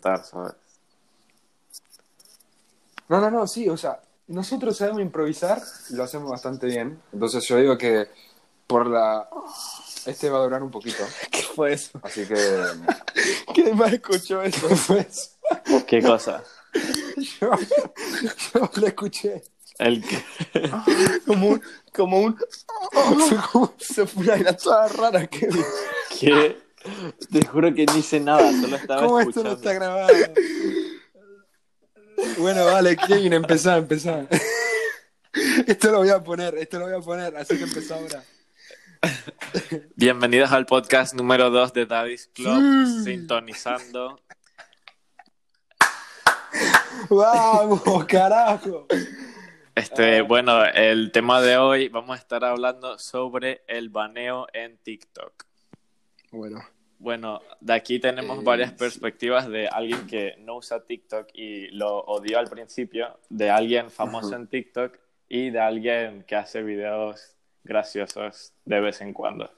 inventar, ¿sabes? No, no, no, sí, o sea, nosotros sabemos improvisar y lo hacemos bastante bien. Entonces yo digo que por la... Este va a durar un poquito, ¿Qué fue eso? así que... ¿Quién más escuchó eso? Pues, ¿Qué cosa? yo, yo lo escuché. El que... Como un... Como un... Se fue una toda rara, Kevin. ¿Qué? Te juro que ni hice nada, solo estaba ¿Cómo esto no está grabado? Bueno, vale, Kevin, empezá, empezá. Esto lo voy a poner, esto lo voy a poner, así que empezá ahora. Bienvenidos al podcast número 2 de Daddy's Club, sintonizando. ¡Vamos, carajo! Este, bueno, el tema de hoy vamos a estar hablando sobre el baneo en TikTok. Bueno. Bueno, de aquí tenemos varias perspectivas de alguien que no usa TikTok y lo odió al principio, de alguien famoso en TikTok y de alguien que hace videos graciosos de vez en cuando.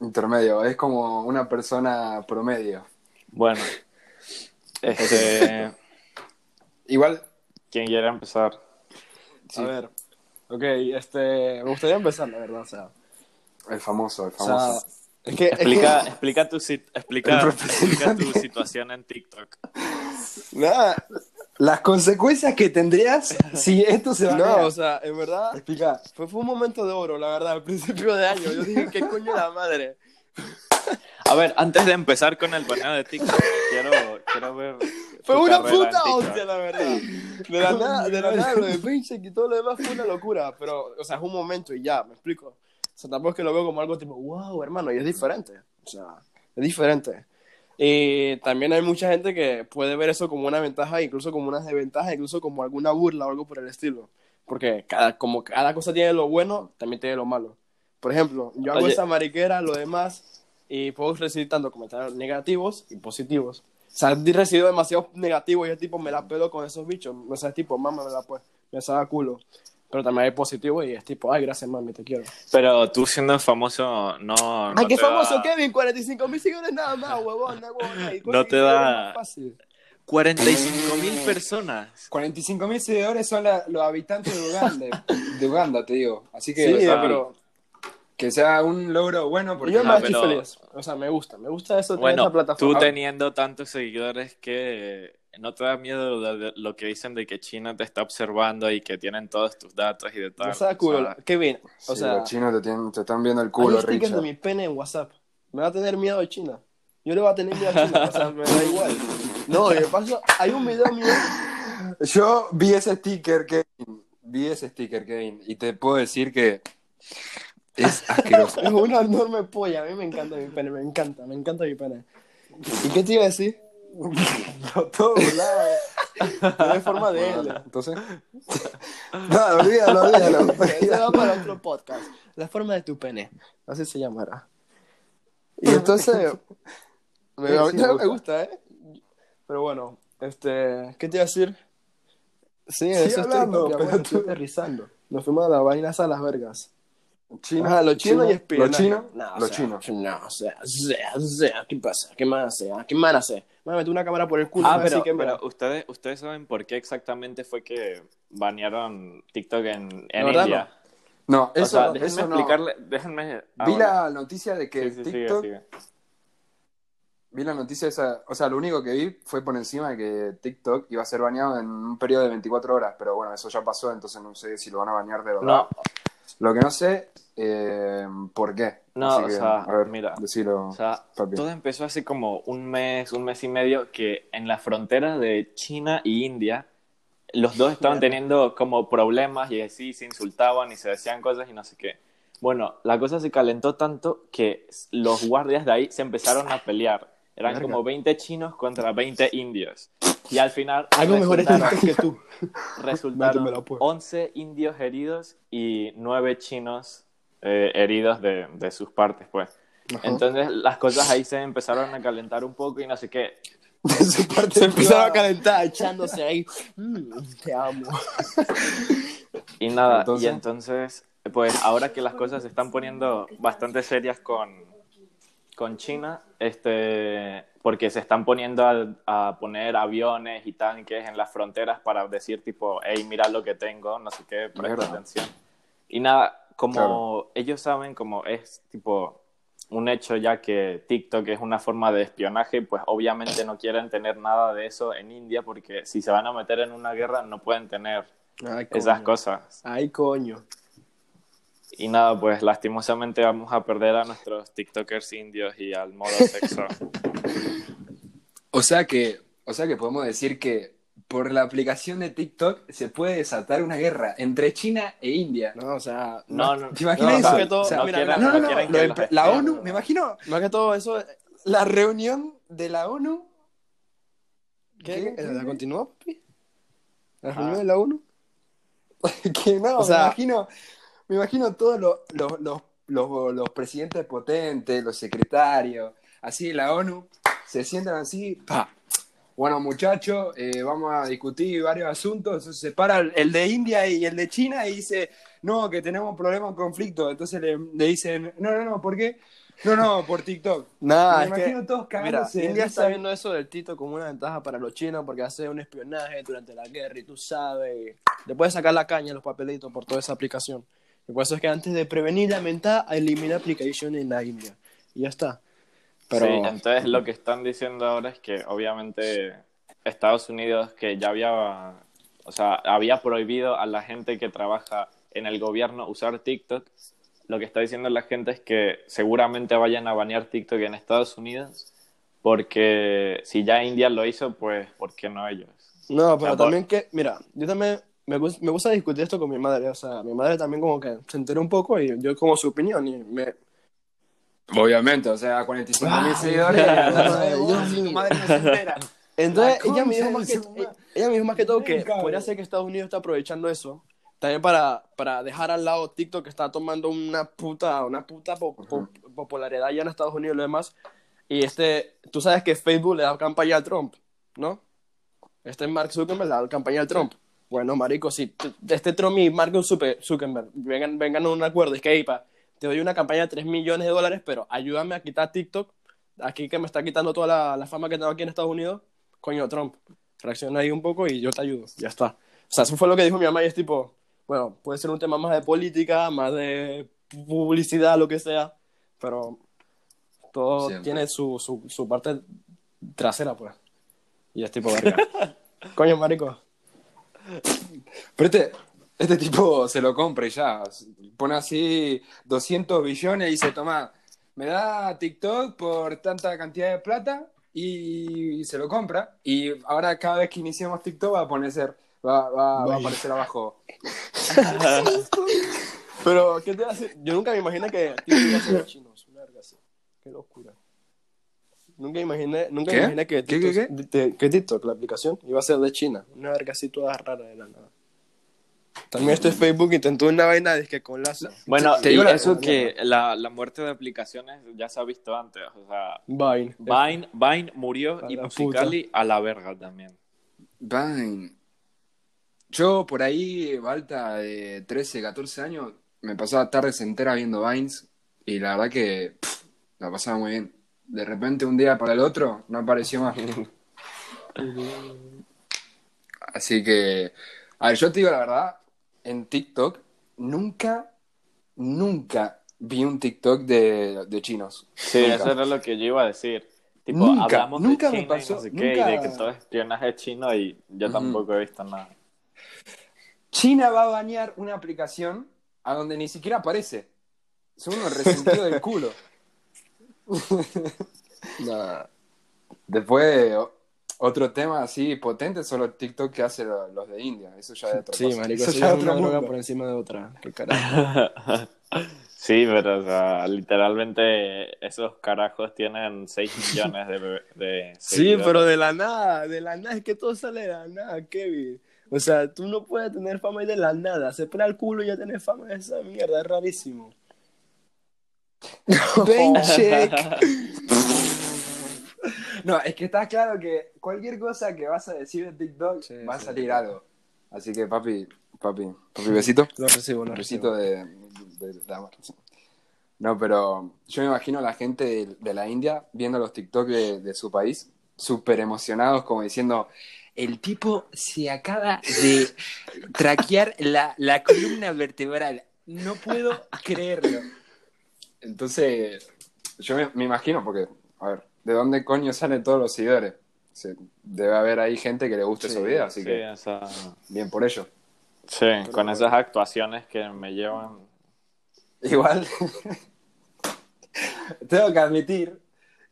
Intermedio, es como una persona promedio. Bueno, este, Igual, ¿quién quiere empezar? Sí. A ver. Ok, este... Me gustaría empezar, la verdad, o sea... el famoso, el O sea, famoso. Es que... es que- Explica, explica, tu, sit- explica, explica tu situación en TikTok. Nada, Las consecuencias que tendrías si esto se va no, a o sea, en verdad... Explica. Fue, fue un momento de oro, la verdad, al principio de año. Yo dije, ¿qué coño la madre? A ver, antes de empezar con el baneo de TikTok, quiero, quiero ver. Fue una puta hostia, la verdad. De la nada, de la nada, lo de Pincheck y todo lo demás fue una locura. Pero, o sea, es un momento y ya, me explico. O sea, tampoco es que lo veo como algo tipo, wow, hermano, y es diferente. O sea, es diferente. Y también hay mucha gente que puede ver eso como una ventaja, incluso como una desventaja, incluso como alguna burla o algo por el estilo. Porque cada, como cada cosa tiene lo bueno, también tiene lo malo. Por ejemplo, yo hago Oye. esa mariquera, lo demás, y puedo recibir tanto comentarios negativos y positivos. O sea, he recibido demasiados negativos y es tipo, me la pedo con esos bichos. O sea, es tipo, mamá, me la pues, me saca culo. Pero también hay positivos y es tipo, ay, gracias, mami, te quiero. Pero tú siendo famoso, no. no ay, qué famoso da- Kevin, 45 mil seguidores nada más, huevón, no, huevón, No te da- seguidores más fácil. 45 mil personas. 45 mil seguidores son la- los habitantes de Uganda, de Uganda, te digo. Así que, Sí, o sea, pero que sea un logro bueno porque yo me Ah, estoy pero- feliz. O sea, me gusta, me gusta eso Bueno, esa tú plataforma. teniendo tantos seguidores que no te da miedo de, de lo que dicen de que China te está observando y que tienen todos tus datos y de tal. O culo. sea, Kevin, o Sí, sea, los chinos te, tienen- te están viendo el culo, stickers Richard. de mi pene en WhatsApp. Me va a tener miedo de China. Yo le voy a tener miedo a China, o sea, me da igual. No, y de paso, hay un video mío. Yo vi ese sticker, Kevin. Vi ese sticker, Kevin. Y te puedo decir que es asqueroso. Es una enorme polla. A mí me encanta mi pene, me encanta, me encanta mi pene. ¿Y qué te iba a decir? Por todos lados. Tiene forma de L. Entonces. No, olvídalo, olvídalo. Eso va para otro podcast. La forma de tu pene. Así se llamará. Y entonces. Me, Sí, sí, me me gusta, ¿eh? Pero bueno, este. ¿Qué te iba a decir? Sí, Sigue eso hablando, estoy, pero estoy aterrizando. Nos fuimos a la vaina a las vergas. Chino, Ajá, los chinos y espionaje. Los chinos, No, o sea, chinos. No, o sea, o sea, o sea, ¿qué pasa? ¿Qué más hace? ah? ¿Qué más hace? Me metí una cámara por el culo. Ah, así pero, que mira. pero ustedes, ustedes saben por qué exactamente fue que banearon TikTok en, en India. No, eso, sea, déjenme eso explicarle, déjenme. ah, Vi bueno. la noticia de que Sí, sí, sigue, TikTok. sigue. Vi la noticia esa. O sea, lo único que vi fue por encima de que TikTok iba a ser baneado en un periodo de 24 horas. Pero bueno, eso ya pasó, entonces no sé si lo van a banear de verdad. No, Lo que no sé, eh, ¿por qué? No, Así o que, sea, a ver, mira, decilo. O sea, Papi. todo empezó hace como un mes, un mes y medio, que en la frontera de China y India, los dos estaban teniendo como problemas y así se insultaban y se decían cosas y no sé qué. Bueno, la cosa se calentó tanto que los guardias de ahí se empezaron a pelear. Eran Verga. como 20 chinos contra 20 indios. Y al final Algo mejor es resultaron, que tú. resultaron Métemela, pues. 11 indios heridos y 9 chinos eh, heridos de, de sus partes, pues. Ajá. Entonces las cosas ahí se empezaron a calentar un poco y no sé qué. De su parte Se empezaron a calentar, echándose ahí. Mm, te amo. Y nada, Entonces- y entonces, pues ahora que las cosas se están poniendo bastante serias con, con China, este, porque se están poniendo a, a poner aviones y tanques en las fronteras para decir tipo, hey, mira lo que tengo, no sé qué, presta atención. Y nada, como Claro. ellos saben, como es tipo un hecho ya que TikTok es una forma de espionaje, pues obviamente no quieren tener nada de eso en India porque si se van a meter en una guerra no pueden tener Ay, esas cosas. Ay, coño. Y nada, pues lastimosamente vamos a perder a nuestros TikTokers indios y al modo sexo. O sea que, o sea que podemos decir que por la aplicación de TikTok se puede desatar una guerra entre China e India. No, o sea, No, no, ¿Te imaginas No, eso? más que todo- O sea, no mira, no, no, lo la. ONU, me imagino más que todo eso. la reunión de la ONU. ¿Qué? ¿Qué? ¿La continúa, papi? ¿La Ah. reunión de la ONU? que no, O sea- me imagino, me imagino todos los, los, los, los, los presidentes potentes, los secretarios, así la ONU, se sientan así, pa. Bueno, muchachos, eh, vamos a discutir varios asuntos. Entonces se para el, de India y el de China y dice, no, que tenemos problemas, conflictos. Entonces le, le dicen, no, no, no, ¿por qué? No, no, por TikTok. Nada, me es que, imagino todos mira, cagándose. de India está viendo eso del Tito como una ventaja para los chinos porque hace un espionaje durante la guerra y tú sabes, le puedes sacar la caña los papelitos por toda esa aplicación. Y por eso es que antes de prevenir la ventaja, elimina aplicación en la India. Y ya está. Pero, Sí, entonces lo que están diciendo ahora es que obviamente Estados Unidos que ya había, o sea, había prohibido a la gente que trabaja en el gobierno usar TikTok, lo que está diciendo la gente es que seguramente vayan a banear TikTok en Estados Unidos porque si ya India lo hizo, pues ¿por qué no ellos? no, pero también que, mira, yo también me, me gusta discutir esto con mi madre. O sea, mi madre también como que se enteró un poco y yo como su opinión y me, Obviamente, o sea, 45 mil seguidores. Dios madre no se entera. Entonces, La ella me, dijo más que, madre. ella me dijo más que todo que Venga, podría ser que Estados Unidos está aprovechando eso también para, para dejar al lado TikTok que está tomando una puta, una puta po- po- popularidad ya en Estados Unidos y lo demás. Y este, tú sabes que Facebook le da campaña a Trump, ¿no? Este Mark Zuckerberg le da campaña a Trump. Bueno, marico, si este Trump y Mark Zucker- Zuckerberg vengan, vengan a un acuerdo, es que, "Ey, pa, te doy una campaña de 3 millones de dólares, pero ayúdame a quitar TikTok, aquí que me está quitando toda la, la fama que tengo aquí en Estados Unidos, coño, Trump, reacciona ahí un poco y yo te ayudo, ya está. O sea, eso fue lo que dijo mi mamá y es tipo, bueno, puede ser un tema más de política, más de publicidad, lo que sea, pero todo Siempre. tiene su, su, su parte trasera, pues. Y es tipo, verga. coño, marico. Pero este, este tipo se lo compra y ya. Pone así 200 billones y dice, toma, me da TikTok por tanta cantidad de plata y se lo compra. Y ahora cada vez que iniciamos TikTok va a poner, va, va- va a aparecer abajo. Pero, ¿qué te hace? Yo nunca me imaginé que TikTok iba a ser de chinos. Una verga así. Qué locura. Nunca imaginé, nunca ¿Qué? imaginé que ¿Qué, TikTok, qué, de- que TikTok, la aplicación, iba a ser de China. Una verga así toda rara de la nada. También este Facebook intentó una vaina de que con lazo. Bueno, Te digo la- eso que la, la muerte de aplicaciones ya se ha visto antes, o sea, Vine. Vine, Vine murió A y Musicali a la verga también. Vine. Yo por ahí, Balta, de 13, 14 años, me pasaba tardes enteras viendo Vines y la verdad que pff, la pasaba muy bien. De repente, un día para el otro, no apareció más. Así que, a ver, yo te digo la verdad, en TikTok nunca, nunca vi un TikTok de, de chinos. Sí, Nunca. eso era lo que yo iba a decir. Tipo, Nunca, hablamos nunca de me China pasó, y no sé qué, nunca- y de que todo es espionaje chino y yo tampoco he visto nada. China va a bañar una aplicación a donde ni siquiera aparece. Son unos resentidos del culo. Nah. Después, otro tema así potente son los TikTok que hacen lo- los de India. Eso ya es otra Sí, cosa. marico, Eso eso ya es otro una droga mundo. por encima de otra. Qué carajo. Sí, pero o sea, literalmente esos carajos tienen 6 millones de, de Sí, seguidores. pero de la nada, de la nada, es que todo sale de la nada, Kevin. O sea, tú no puedes tener fama y de la nada. Se pela el culo y ya tienes fama de esa mierda, es rarísimo. Paycheck. No, es que está claro que cualquier cosa que vas a decir de TikTok Sí, va a sí. salir algo. Así que, papi, papi, papi, besito. Lo recibo, lo Besito de, de, de amor. No, pero yo me imagino a la gente de, la India viendo los TikTok de, de su país, súper emocionados, como diciendo, el tipo se acaba de traquear la, la columna vertebral. No puedo creerlo. Entonces, yo me, me imagino, porque, a ver, ¿de dónde coño salen todos los seguidores? Se- debe haber ahí gente que le guste Sí, esos videos, así Sí, que o sea, bien por ello. sí, con esas actuaciones que me llevan. Igual, tengo que admitir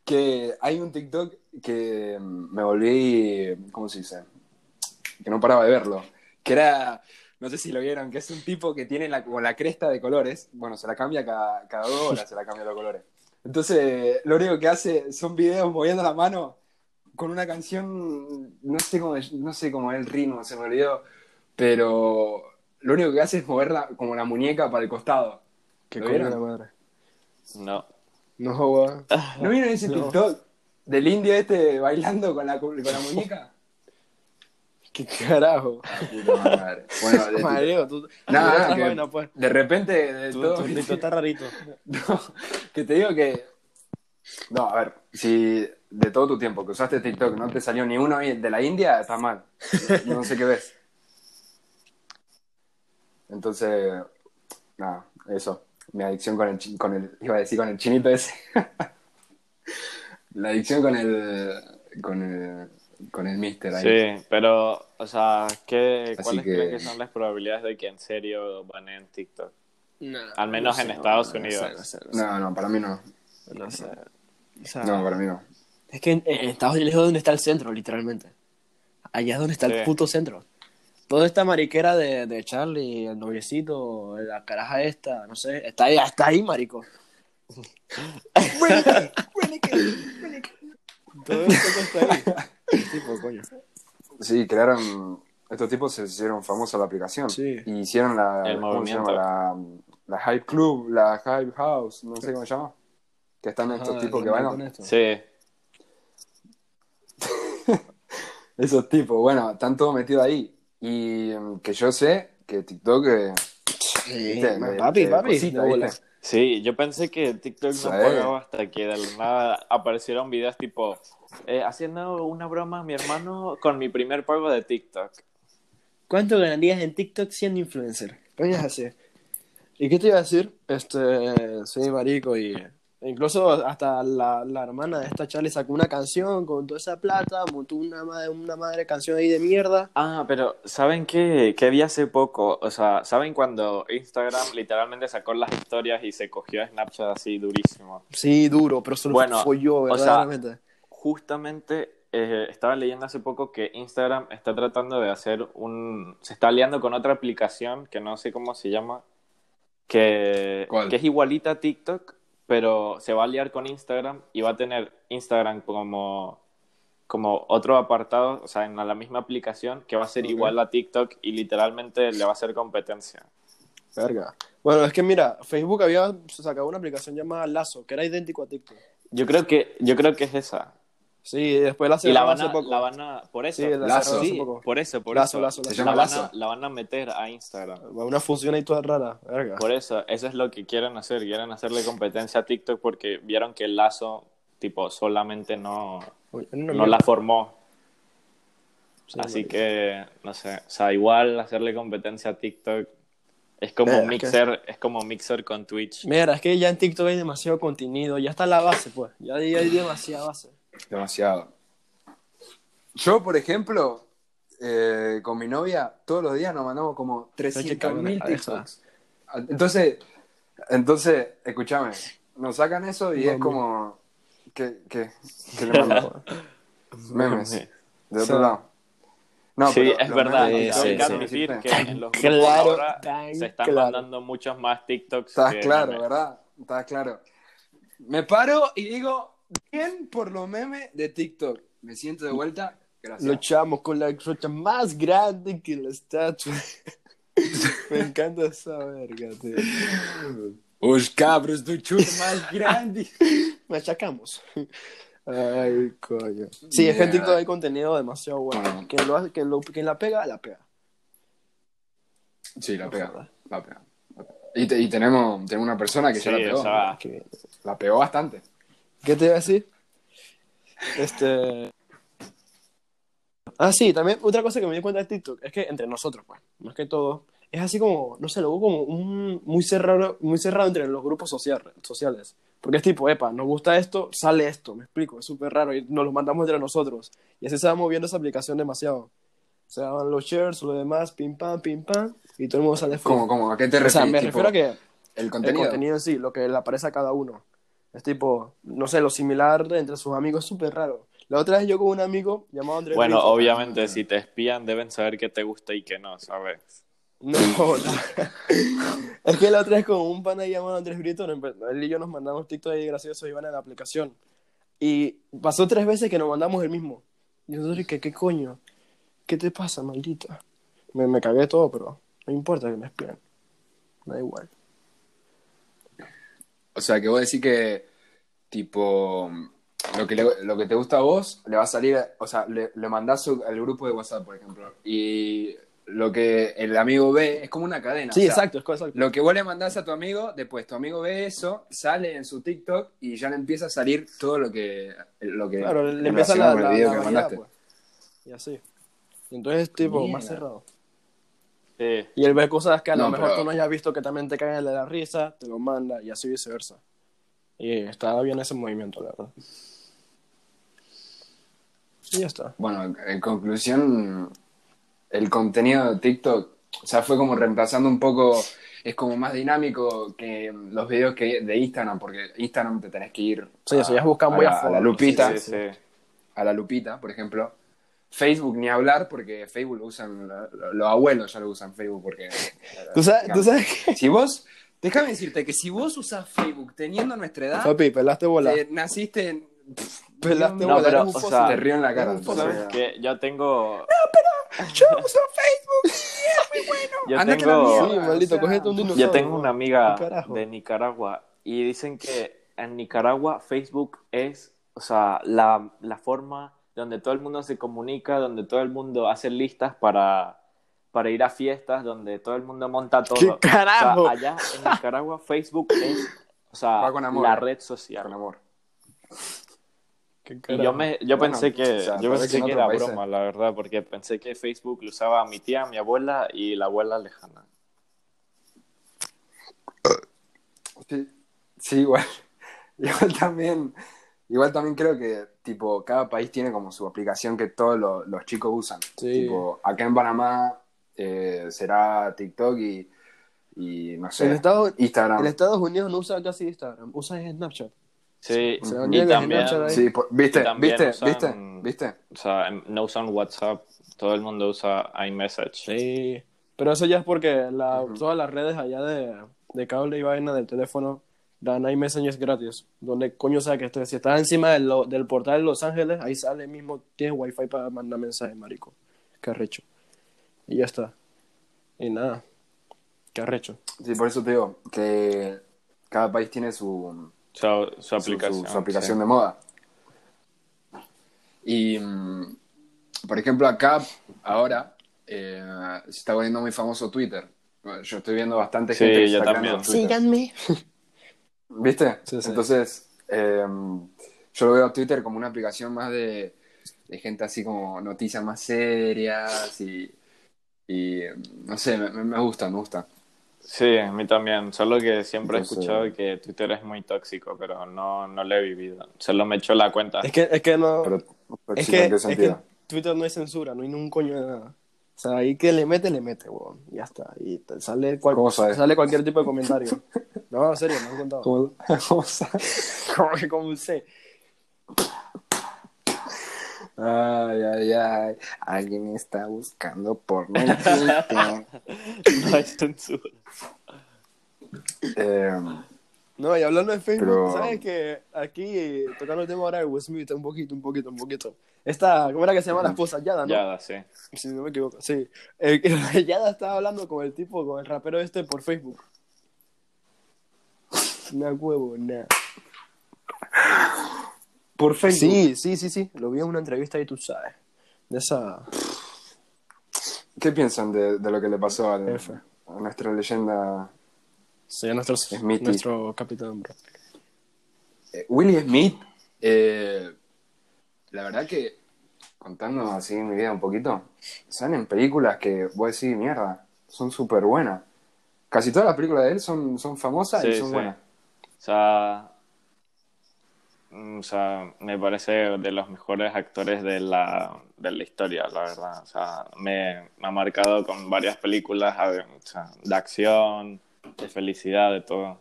que hay un TikTok que me volví, ¿cómo se dice? Que no paraba de verlo. Que era, no sé si lo vieron, que es un tipo que tiene la, como la cresta de colores. Bueno, se la cambia cada, cada dos horas, se la cambia los colores. Entonces, lo único que hace son videos moviendo la mano con una canción, no sé cómo, no sé cómo es el ritmo, se me olvidó, pero lo único que hace es moverla como la muñeca para el costado. Qué ¿Lo vieron? la madre. No. No. ¿No vieron ese No. TikTok del indio este bailando con la, con la muñeca? Qué carajo. Puta madre. Bueno, de, Mareo, tú. No, Esa que- vaina, pues. de repente, de Tu, todo, TikTok está rarito. No, que te digo que. No, a ver, si de todo tu tiempo que usaste TikTok no te salió ni uno de la India, está mal. No, no sé qué ves. Entonces, nada, eso. Mi adicción con el, con el. Iba a decir con el chinito ese. La adicción con el. Con el. Con el mister ahí. Sí, pero, o sea, ¿qué, Así ¿cuáles que- creen que son las probabilidades de que en serio baneen TikTok? No, Al menos no en Estados no, Unidos. No sé, no sé. No, no, para mí no. No sé. O sea, No, para mí no. Es que en, en Estados Unidos es donde está el centro, literalmente. Allá es donde está Sí. el puto centro. Toda esta mariquera de, de Charlie, el noviecito, la caraja esta, no sé, está ahí, está ahí, marico. Todo esto está ahí. Coño. Sí, crearon. Estos tipos se hicieron famosos la aplicación. Sí. Y hicieron la. El ¿Cómo se llama? La, la Hype Club, la Hype House, no sé cómo se llama. Que están estos Ah, tipos que bailan. Sí, Esos tipos, bueno, están todos metidos ahí. Y mm, que yo sé que TikTok. eh, Sí, ¿viste? papi, papi. cosita. Sí, yo pensé que TikTok no pagaba hasta que de la nada aparecieron videos tipo, eh, haciendo una broma a mi hermano con mi primer pago de TikTok. ¿Cuánto ganarías en TikTok siendo influencer? Coño, es así. ¿Y qué te iba a decir? Este, soy marico y incluso hasta la, la hermana de esta Charlie sacó una canción con toda esa plata, montó una madre, una madre canción ahí de mierda. Ah, pero ¿saben qué? Que vi hace poco, o sea, ¿saben cuando Instagram literalmente sacó las historias y se cogió a Snapchat así durísimo? Sí, duro, pero solo Bueno, fue yo, o sea, verdaderamente. Justamente eh, estaba leyendo hace poco que Instagram está tratando de hacer un... Se está aliando con otra aplicación que no sé cómo se llama, que, ¿Cuál? que es igualita a TikTok, pero se va a aliar con Instagram y va a tener Instagram como, como otro apartado, o sea, en la misma aplicación, que va a ser igual a TikTok y literalmente le va a hacer competencia. Verga. Bueno, es que mira, Facebook había sacado una aplicación llamada Lazo, que era idéntico a TikTok. Yo creo que, yo creo que es esa. Sí, después la Y la cerraron van, hace a, poco. la van a... Por eso. Sí, la Lazo. cerraron hace Sí, poco. por eso, por Lazo, eso. lazo, Se lazo. llama la, van a, la van a meter a Instagram. Una función ahí toda rara, verga. Por eso, eso es lo que quieren hacer. Quieren hacerle competencia a TikTok porque vieron que el lazo, tipo, solamente no, Uy, no la formó. Sí, Así que, no sé. O sea, igual hacerle competencia a TikTok es como Eh, Mixer, es como Mixer con Twitch. Mira, es que ya en TikTok hay demasiado contenido, ya está la base, pues. Ya hay, hay demasiada base. Demasiado. Yo, por ejemplo, eh, con mi novia, todos los días nos mandamos como 300 mil TikToks. Entonces, entonces, escúchame, nos sacan eso y es como. ¿Qué, qué, qué le mando? Memes. De otro lado. No, sí, pero es verdad. memes, sí, hay que sí. admitir siempre- que en los grupos Claro, ahora se están claro. mandando muchos más TikToks. Estás claro, memes. ¿verdad? Estás claro. Me paro y digo, bien por los memes de TikTok. Me siento de vuelta. Gracias. Luchamos con la rocha más grande que la estatua. Me encanta esa verga, tío. Os cabros do churro más grande. Machacamos. Ay, coño. Sí, es que en. TikTok hay contenido demasiado bueno. Bueno. Quien, lo, hace- quien, lo, quien la pega, la pega. Sí, la pega. La pega. Y, te- y tenemos, tenemos una persona que Sí, ya la pegó. o sea, ¿Qué, La pegó bastante. Qué te iba a decir? Este. Ah, sí, también otra cosa que me di cuenta de TikTok es que entre nosotros, pues, más que todo, es así como, no sé, luego como un muy cerrado, muy cerrado entre los grupos social- sociales. Porque es tipo, epa, nos gusta esto, sale esto, me explico, es súper raro y nos lo mandamos entre nosotros. Y así se va moviendo esa aplicación demasiado. Se van los shares, lo demás, pim pam, pim pam, y todo el mundo sale ¿Cómo, cómo? ¿A qué te O refieres? sea, me Tipo, refiero a que El el contenido. contenido en sí, lo que le aparece a cada uno. Es tipo, no sé, lo similar entre sus amigos es súper raro. La otra vez yo con un amigo llamado Andrés bueno, obviamente si te espían deben saber qué te gusta y qué no, ¿sabes? No, la- es que la otra vez con un pana llamado Andrés Brito, él y yo nos mandamos TikTok ahí graciosos y van en la aplicación. Y pasó tres veces que nos mandamos el mismo. Y nosotros, ¿qué, qué coño? ¿Qué te pasa, maldita? Me, me cagué todo, pero no importa que me espían. Da igual. O sea, que vos decís que, tipo, lo que, le- lo que te gusta a vos, le va a salir, o sea, le, le mandás al grupo de WhatsApp, por ejemplo, y lo que el amigo ve es como una cadena. Sí, o sea, exacto, es cosa Lo que vos le mandás a tu amigo, después tu amigo ve eso, sale en su TikTok y ya le empieza a salir todo lo que, lo que Claro, le empieza la, con el la, video la que variedad, mandaste. pues. Y así. Y entonces, tipo, más cerrado. Sí. Y él ve cosas que a lo mejor pero- tú no hayas visto que también te caen de la risa, te lo manda y así viceversa. Y está bien ese movimiento, la verdad. Y ya está. Bueno, en conclusión, el contenido de TikTok, o sea, fue como reemplazando un poco, es como más dinámico que los videos que de Instagram, porque Instagram te tenés que ir Sí, eso ya buscar a, muy la, a a lupita, Sí, sí. a la lupita, por ejemplo. Facebook ni hablar, porque Facebook lo usan, lo- los abuelos ya lo usan Facebook, porque... ¿Tú sabes, ¿tú sabes qué? Si vos, déjame decirte que si vos usás Facebook teniendo nuestra edad, Papi, pelaste bola. eh, naciste en... Pelaste No, bola. pero, un o sea, te río en la cara. Sea, Que yo tengo. Yo uso Facebook. Yo Ándate a la tengo. mierda. Sí, maldito, o sea, cogete un dinosaurio. Yo tengo una amiga de Nicaragua y dicen que en Nicaragua Facebook es, o sea, la, la forma donde todo el mundo se comunica, donde todo el mundo hace listas para, para ir a fiestas, donde todo el mundo monta todo. ¿Qué carajo? O sea, allá en Nicaragua Facebook es, o sea, Va con amor. la red social. Con amor. ¿Qué Y carajo? yo, me, yo Bueno, pensé que, o sea, yo pensé que era países- broma, la verdad, porque pensé que Facebook lo usaba mi tía, mi abuela y la abuela lejana. Sí, sí, igual. Igual también, igual también creo que tipo cada país tiene como su aplicación que todos lo- los chicos usan. Sí. Tipo, acá en Panamá eh, será TikTok y, y no sé, En Estados, Instagram. en Estados Unidos no usan casi Instagram, usan Snapchat. Sí, lo y también. Sí, por- ¿viste? Y también ¿Viste? usan- ¿Viste? ¿Viste? o sea, no usan WhatsApp, todo el mundo usa iMessage. Sí. Pero eso ya es porque la, todas las redes allá de, de cable y vaina del teléfono dan iMessengers gratis. Donde coño sea que estés. Si estás encima del, lo- del portal de Los Ángeles, ahí sale mismo, tienes wifi para mandar mensajes, marico. Qué arrecho. Y ya está. Y nada. Qué arrecho. Sí, por eso te digo que cada país tiene su, Su, aplicación. su, su aplicación sí. de moda. Y, mm, por ejemplo, acá, ahora, eh, se está volviendo muy famoso Twitter. Yo estoy viendo bastante Sí, gente que está. Síganme. ¿Viste? Sí, sí. Entonces, eh, yo lo veo a Twitter como una aplicación más de, de gente así como noticias más serias y, y, no sé, me, me gusta, me gusta. Sí, a mí también. Solo que siempre Entonces- he escuchado que Twitter es muy tóxico, pero no, no lo he vivido. Solo me echó la cuenta. Es que, es que no. Pero, es, que, ¿en qué es que? Twitter no hay censura, no hay un coño de nada. O sea, ahí que le mete, le mete, weón. Ya está. Y te sale, cual- sale cualquier tipo de comentario. No, en serio, me han contado. ¿Cómo- cómo sabes? Como que como sé. Ay, ay, ay. Alguien está buscando porno en Twitter. No hay censura. Eh, No, y hablando de Facebook, Pero- ¿sabes que aquí, tocando el tema ahora de Will Smith, un poquito, un poquito, un poquito. Esta, ¿cómo era que se llama la esposa? Yada, ¿no? Ya, sí. Si no me equivoco, sí. Eh, Yada estaba hablando con el tipo, con el rapero este por Facebook. Una huevo, nada. por Facebook. Sí, sí, sí, sí. Lo vi en una entrevista y tú sabes. De esa. ¿Qué piensan de, de lo que le pasó al- F. a nuestra leyenda Sería nuestro, Smithy. nuestro capitán. Eh, Willie Smith, eh, la verdad que, contando así mi vida un poquito, salen en películas que vos decís, mierda, son súper buenas. Casi todas las películas de él son, son famosas y Sí, son sí. buenas. O sea, mm, o sea, me parece de los mejores actores de la, de la historia, la verdad. O sea, me, me ha marcado con varias películas ver, o sea, de acción, de felicidad, de todo.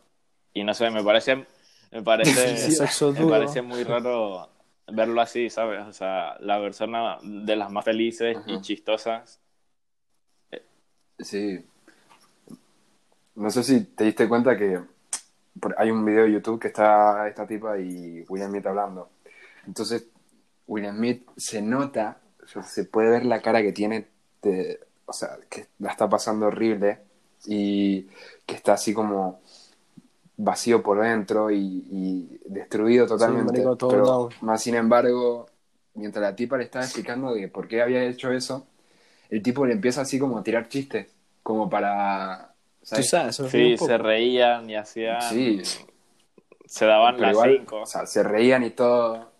Y no sé, me parece, me parece, me parece muy raro verlo así, ¿sabes? O sea, la persona de las más felices y Ajá. chistosas. Sí. No sé si te diste cuenta que hay un video de YouTube que está esta tipa y William Smith hablando. Entonces, William Smith se nota, o sea, se puede ver la cara que tiene, de- o sea, que la está pasando horrible y que está así como vacío por dentro y, y destruido totalmente. marico, todo Pero más sin embargo, mientras la tipa le estaba explicando de por qué había hecho eso, el tipo le empieza así como a tirar chistes, como para... Sí, se reían y hacían. Sí. Se daban Pero las igual, cinco. o sea, se reían y todo.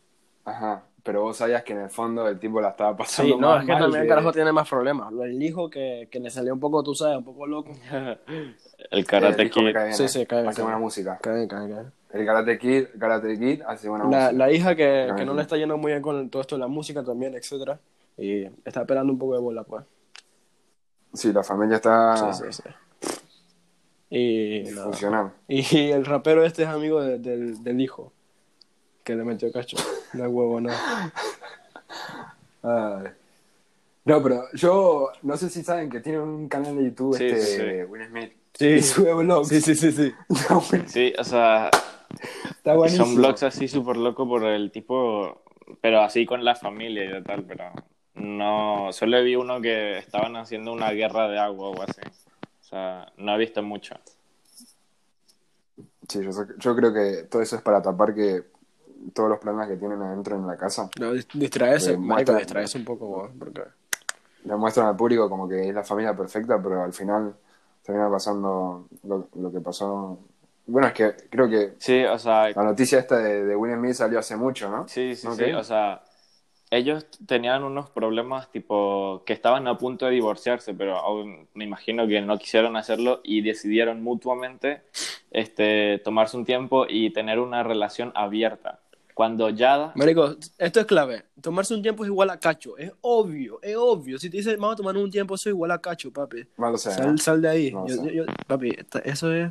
Ajá. Pero vos sabías que en el fondo el tipo la estaba pasando Sí, no, más es que mal también el carajo tiene más problemas. El hijo que, que le salió un poco, tú sabes, un poco loco. El Karate Kid. cae Sí, sí, cae bien, Hace cae buena música. Cae, cae, cae. El Karate Kid, Karate Kid hace buena La, música. la hija que, que no le está yendo muy bien con todo esto de la música también, etcétera Y está esperando un poco de bola, pues. Sí, la familia está Sí, sí, sí. Y, nada. funcionando. y el rapero este es amigo de- del, del hijo que le metió cacho. No es huevo, no. Ay. No, pero yo no sé si saben que tiene un canal de YouTube Sí, este sí, de Will Smith. Sí. Y sube vlogs. Sí, sí, sí, sí. No, Sí, o sea, está buenísimo. son blogs así súper locos por el tipo, pero así con la familia y tal, pero no, solo vi uno que estaban haciendo una guerra de agua o así. O sea, no he visto mucho. Sí, yo, yo creo que todo eso es para tapar que todos los problemas que tienen adentro en la casa No, dis- distraerse, Eh, marico, muestra- distraerse un poco, weón, porque... le muestran al público como que es la familia perfecta, pero al final termina pasando lo, lo que pasó. Bueno, es que creo que Sí, o sea, la noticia esta de, de Will Smith salió hace mucho, ¿no? Sí, sí, ¿No sí. O sea, ellos tenían unos problemas tipo que estaban a punto de divorciarse, pero aún me imagino que no quisieron hacerlo y decidieron mutuamente este, tomarse un tiempo y tener una relación abierta. Cuando Yada, Marico, esto es clave. Tomarse un tiempo es igual a cacho. Es obvio, es obvio. Si te dicen, vamos a tomar un tiempo, eso es igual a cacho, papi. Sal, ¿no? sal de ahí. No Yo- sé. yo- yo- papi, eso es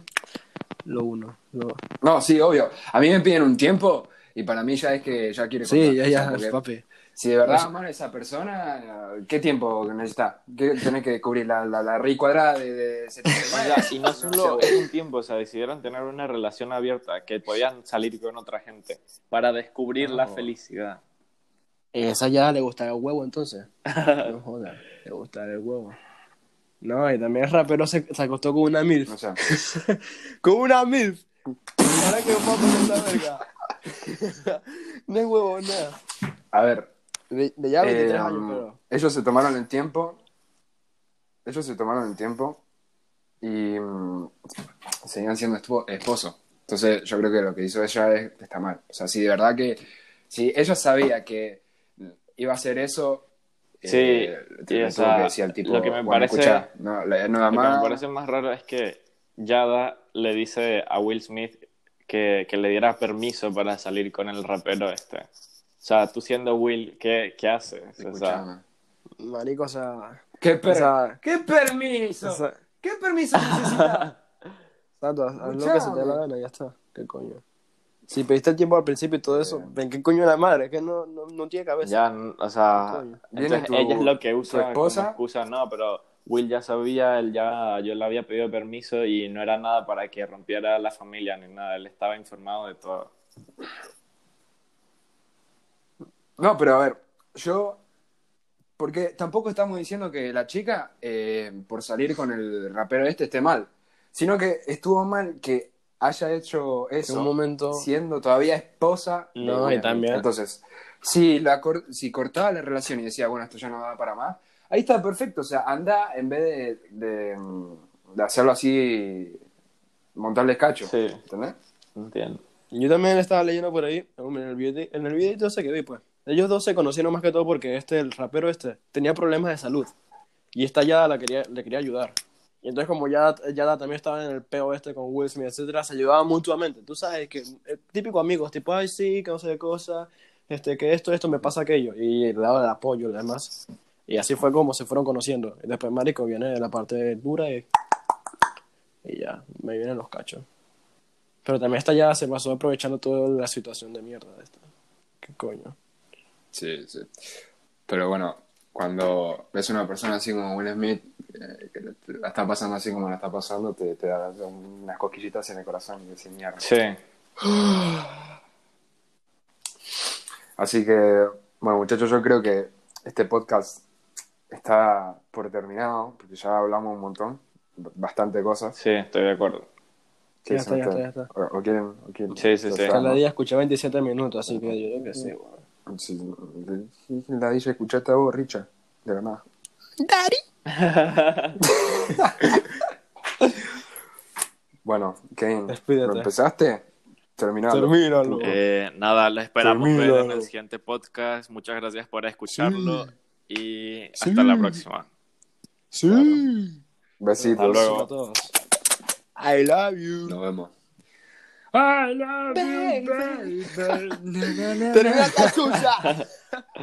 lo uno. lo- No, sí, obvio. A mí me piden un tiempo y para mí ya es que ya quiere Sí, ya, ya, porque papi. Si de verdad amas a esa persona, ¿qué tiempo necesitas? ¿Qué tenés que cubrir? ¿La, la, la raíz cuadrada de, de o 79? sea, y no solo es un tiempo, o sea, decidieron tener una relación abierta, que podían salir con otra gente para descubrir la felicidad. Esa ya le gusta el huevo, entonces. No jodas, le gusta el huevo. No, y también el rapero se, se acostó con una MILF. No sé. ¡Con una MILF! Ahora que vamos a poner la verga. no es huevo, nada. A ver, De, de ya 23 Eh, años, pero. Ellos se tomaron el tiempo. Ellos se tomaron el tiempo y mm, seguían siendo espo- esposos. Entonces, yo creo que lo que hizo ella es, está mal. O sea, si de verdad que. Si ella sabía que iba a hacer eso. Sí, eh, y, o sea, que al tipo, lo que me bueno, parece- escucha, no, no da Lo que más. me parece más raro es que Yada le dice a Will Smith que, que le diera permiso para salir con el rapero este. O sea, tú siendo Will, ¿qué, qué haces? O sea. Marico, o sea. ¿Qué, per- o sea, ¿Qué permiso? o sea, ¿Qué permiso necesitas? Exacto, haz lo que se te dé la gana, ya está. ¿Qué coño? Si pediste el tiempo al principio y todo eso, ven qué coño es la madre, es que no, no, no tiene cabeza. ya, o sea, entonces tu- ella es lo que tu usa esposa. como excusa, no, pero Will ya sabía, él ya, yo le había pedido permiso y no era nada para que rompiera la familia ni nada, él estaba informado de todo. No, pero a ver, yo. Porque tampoco estamos diciendo que la chica, eh, por salir con el rapero este, esté mal. Sino que estuvo mal que haya hecho En eso un momento. siendo todavía esposa. de No, Will y también- Entonces, si, la cor- si cortaba la relación y decía, bueno, esto ya no da para más, ahí está perfecto. O sea, anda en vez de, de, mm, de hacerlo así montarles cacho. Sí. ¿Entendés? Entiendo. Yo también estaba leyendo por ahí, en el video, en el videito ese que vi, pues. Ellos dos se conocieron más que todo porque este, el rapero este, tenía problemas de salud. Y esta Yada la quería, le quería ayudar. Y entonces como Yada, Yada también estaba en el peo este con Will Smith, etcétera, se ayudaban mutuamente. Tú sabes que eh, típico amigos, tipo, ay sí, que no sé qué cosa, este, que esto, esto me pasa aquello. Y le daba el apoyo y demás. Y así fue como se fueron conociendo. Y después Marico viene la parte dura y, y ya, me vienen los cachos. Pero también esta ya se pasó aprovechando toda la situación de mierda de esta. ¿Qué coño? Sí, sí. Pero bueno, cuando ves una persona así como Will Smith, eh, que la está pasando así como la está pasando, te, te da unas cosquillitas en el corazón y decís mierda. Sí. Así que, bueno, muchachos, yo creo que este podcast está por terminado, porque ya hablamos un montón, bastante cosas. Sí, estoy de acuerdo. ¿Qué Ya está, ya O, o quieren, o quieren- Sí, sí, o sí. Cada día escuché 27 minutos, así que yo creo que sí. weón. Sí, sí, la dije, escuchaste a vos, Richard, de la nada. Bueno, Kane. ¿lo empezaste? Terminado. Termínalo. Eh, nada, les esperamos ver en el siguiente podcast. Muchas gracias por escucharlo y hasta Sí. la próxima. Sí. Besitos. Hasta luego. a todos. I love you. Nos vemos. I love you, baby. Termina.